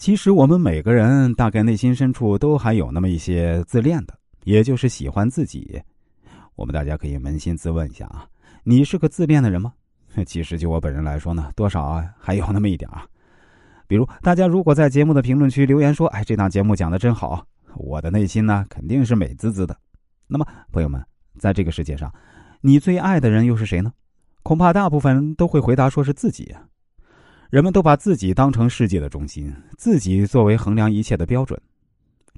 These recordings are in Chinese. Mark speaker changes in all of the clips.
Speaker 1: 其实我们每个人大概内心深处都还有那么一些自恋的，也就是喜欢自己。我们大家可以扪心自问一下啊，你是个自恋的人吗？其实就我本人来说呢，多少啊还有那么一点啊。比如大家如果在节目的评论区留言说：“哎，这档节目讲的真好”，我的内心呢肯定是美滋滋的。那么朋友们，在这个世界上，你最爱的人又是谁呢？恐怕大部分人都会回答说是自己。人们都把自己当成世界的中心，自己作为衡量一切的标准，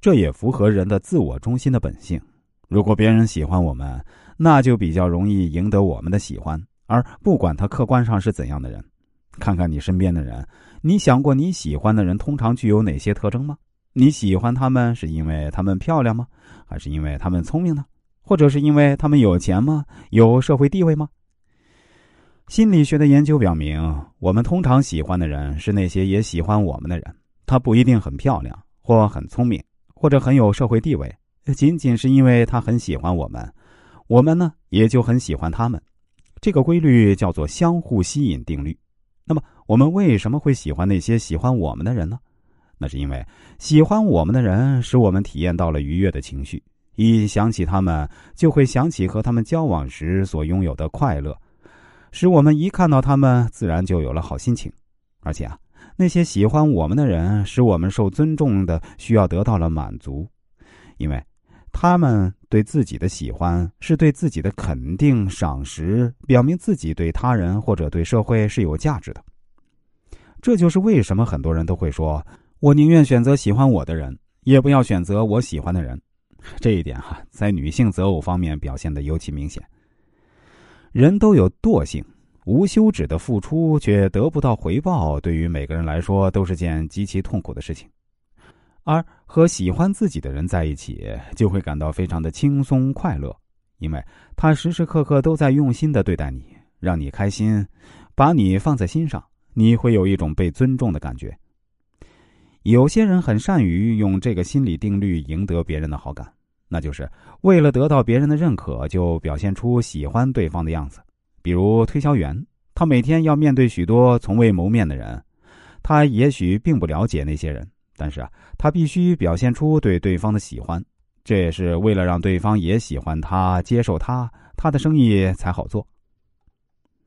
Speaker 1: 这也符合人的自我中心的本性。如果别人喜欢我们，那就比较容易赢得我们的喜欢，而不管他客观上是怎样的人。看看你身边的人，你想过你喜欢的人通常具有哪些特征吗？你喜欢他们是因为他们漂亮吗？还是因为他们聪明呢？或者是因为他们有钱吗？有社会地位吗？心理学的研究表明，我们通常喜欢的人是那些也喜欢我们的人。他不一定很漂亮，或很聪明，或者很有社会地位，仅仅是因为他很喜欢我们，我们呢也就很喜欢他们。这个规律叫做相互吸引定律。那么，我们为什么会喜欢那些喜欢我们的人呢？那是因为喜欢我们的人使我们体验到了愉悦的情绪，一想起他们，就会想起和他们交往时所拥有的快乐。使我们一看到他们，自然就有了好心情，而且啊，那些喜欢我们的人，使我们受尊重的需要得到了满足，因为他们对自己的喜欢是对自己的肯定、赏识，表明自己对他人或者对社会是有价值的。这就是为什么很多人都会说：“我宁愿选择喜欢我的人，也不要选择我喜欢的人。”这一点哈，在女性择偶方面表现的尤其明显。人都有惰性，无休止的付出却得不到回报，对于每个人来说都是件极其痛苦的事情。而和喜欢自己的人在一起，就会感到非常的轻松快乐，因为他时时刻刻都在用心的对待你，让你开心，把你放在心上，你会有一种被尊重的感觉。有些人很善于用这个心理定律赢得别人的好感。那就是为了得到别人的认可，就表现出喜欢对方的样子。比如推销员，他每天要面对许多从未谋面的人，他也许并不了解那些人，但是啊，他必须表现出对对方的喜欢，这也是为了让对方也喜欢他、接受他，他的生意才好做。